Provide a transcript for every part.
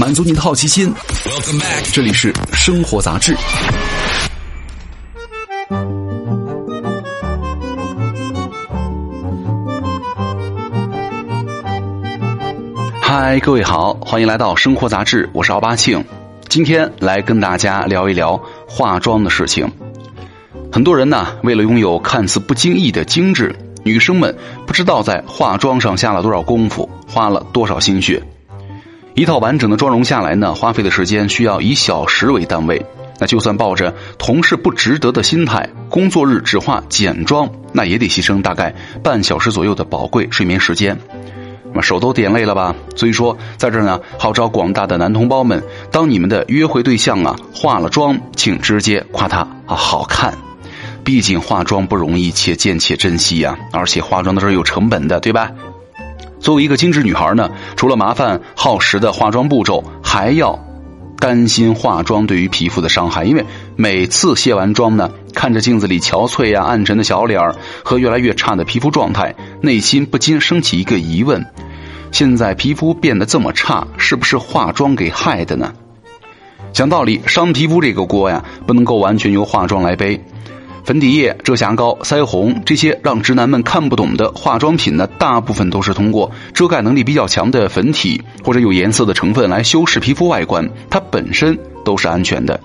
满足你的好奇心。这里是生活杂志。嗨，各位好，欢迎来到生活杂志，我是奥巴庆。今天来跟大家聊一聊化妆的事情。很多人呢，为了拥有看似不经意的精致，女生们不知道在化妆上下了多少功夫，花了多少心血。一套完整的妆容下来呢，花费的时间需要以小时为单位。那就算抱着同事不值得的心态，工作日只化简妆，那也得牺牲大概半小时左右的宝贵睡眠时间。那手都点累了吧？所以说，在这儿呢，号召广大的男同胞们，当你们的约会对象啊化了妆，请直接夸他啊好看。毕竟化妆不容易，且见且珍惜呀。而且化妆的是有成本的，对吧？作为一个精致女孩呢，除了麻烦耗时的化妆步骤，还要担心化妆对于皮肤的伤害。因为每次卸完妆呢，看着镜子里憔悴呀、暗沉的小脸儿和越来越差的皮肤状态，内心不禁升起一个疑问：现在皮肤变得这么差，是不是化妆给害的呢？讲道理，伤皮肤这个锅呀，不能够完全由化妆来背。粉底液、遮瑕膏、腮红这些让直男们看不懂的化妆品呢，大部分都是通过遮盖能力比较强的粉体或者有颜色的成分来修饰皮肤外观，它本身都是安全的。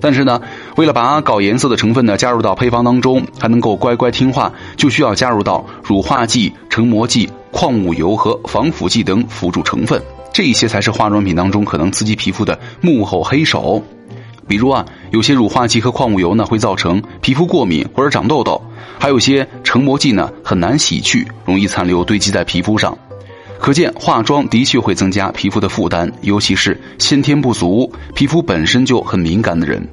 但是呢，为了把搞颜色的成分呢加入到配方当中，还能够乖乖听话，就需要加入到乳化剂、成膜剂、矿物油和防腐剂等辅助成分，这些才是化妆品当中可能刺激皮肤的幕后黑手。比如啊，有些乳化剂和矿物油呢会造成皮肤过敏或者长痘痘，还有些成膜剂呢很难洗去，容易残留堆积在皮肤上。可见化妆的确会增加皮肤的负担，尤其是先天不足、皮肤本身就很敏感的人。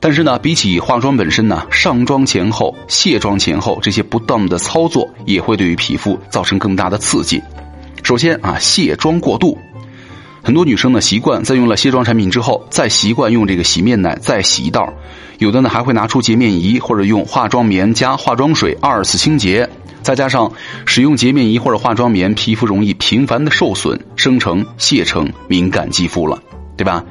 但是呢，比起化妆本身呢，上妆前后、卸妆前后这些不当的操作也会对于皮肤造成更大的刺激。首先啊，卸妆过度。很多女生呢习惯在用了卸妆产品之后，再习惯用这个洗面奶再洗一道，有的呢还会拿出洁面仪或者用化妆棉加化妆水二次清洁，再加上使用洁面仪或者化妆棉，皮肤容易频繁的受损，生成卸成敏感肌肤了，对吧？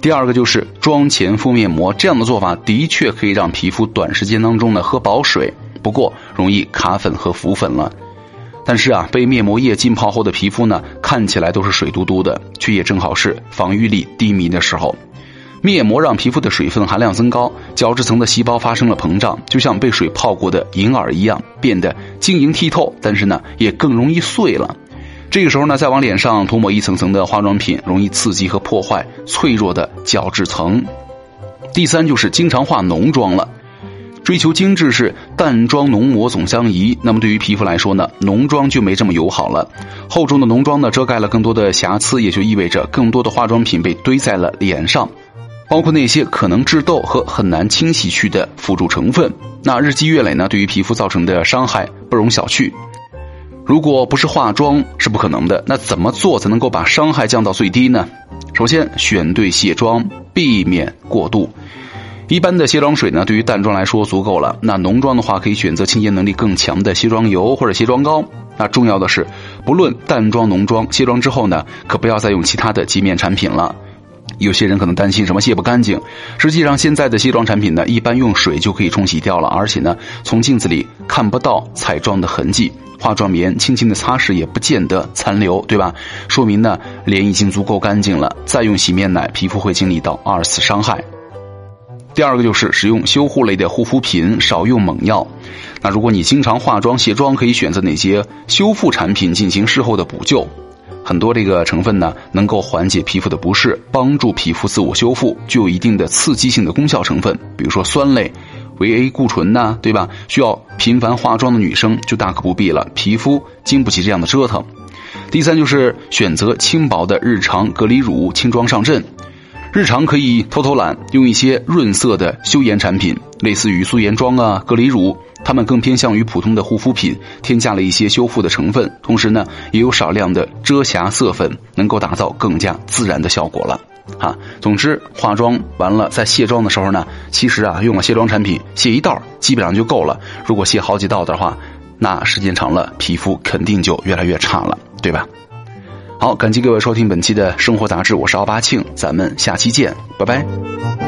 第二个就是妆前敷面膜，这样的做法的确可以让皮肤短时间当中呢喝饱水，不过容易卡粉和浮粉了。但是啊，被面膜液浸泡后的皮肤呢，看起来都是水嘟嘟的，却也正好是防御力低迷的时候。面膜让皮肤的水分含量增高，角质层的细胞发生了膨胀，就像被水泡过的银耳一样，变得晶莹剔透。但是呢，也更容易碎了。这个时候呢，再往脸上涂抹一层层的化妆品，容易刺激和破坏脆弱的角质层。第三就是经常化浓妆了。追求精致是淡妆浓抹总相宜，那么对于皮肤来说呢，浓妆就没这么友好了。厚重的浓妆呢，遮盖了更多的瑕疵，也就意味着更多的化妆品被堆在了脸上，包括那些可能致痘和很难清洗去的辅助成分。那日积月累呢，对于皮肤造成的伤害不容小觑。如果不是化妆是不可能的，那怎么做才能够把伤害降到最低呢？首先选对卸妆，避免过度。一般的卸妆水呢，对于淡妆来说足够了。那浓妆的话，可以选择清洁能力更强的卸妆油或者卸妆膏。那重要的是，不论淡妆浓妆，卸妆之后呢，可不要再用其他的洁面产品了。有些人可能担心什么卸不干净，实际上现在的卸妆产品呢，一般用水就可以冲洗掉了，而且呢，从镜子里看不到彩妆的痕迹，化妆棉轻轻的擦拭也不见得残留，对吧？说明呢，脸已经足够干净了。再用洗面奶，皮肤会经历到二次伤害。第二个就是使用修护类的护肤品，少用猛药。那如果你经常化妆卸妆，可以选择哪些修复产品进行事后的补救？很多这个成分呢，能够缓解皮肤的不适，帮助皮肤自我修复，具有一定的刺激性的功效成分。比如说酸类、维 A 固醇呐，对吧？需要频繁化妆的女生就大可不必了，皮肤经不起这样的折腾。第三就是选择轻薄的日常隔离乳，轻装上阵。日常可以偷偷懒，用一些润色的修颜产品，类似于素颜妆啊、隔离乳，它们更偏向于普通的护肤品，添加了一些修复的成分，同时呢，也有少量的遮瑕色粉，能够打造更加自然的效果了。哈，总之化妆完了在卸妆的时候呢，其实啊，用了卸妆产品卸一道基本上就够了。如果卸好几道的话，那时间长了，皮肤肯定就越来越差了，对吧？好，感谢各位收听本期的生活杂志，我是奥巴庆，咱们下期见，拜拜。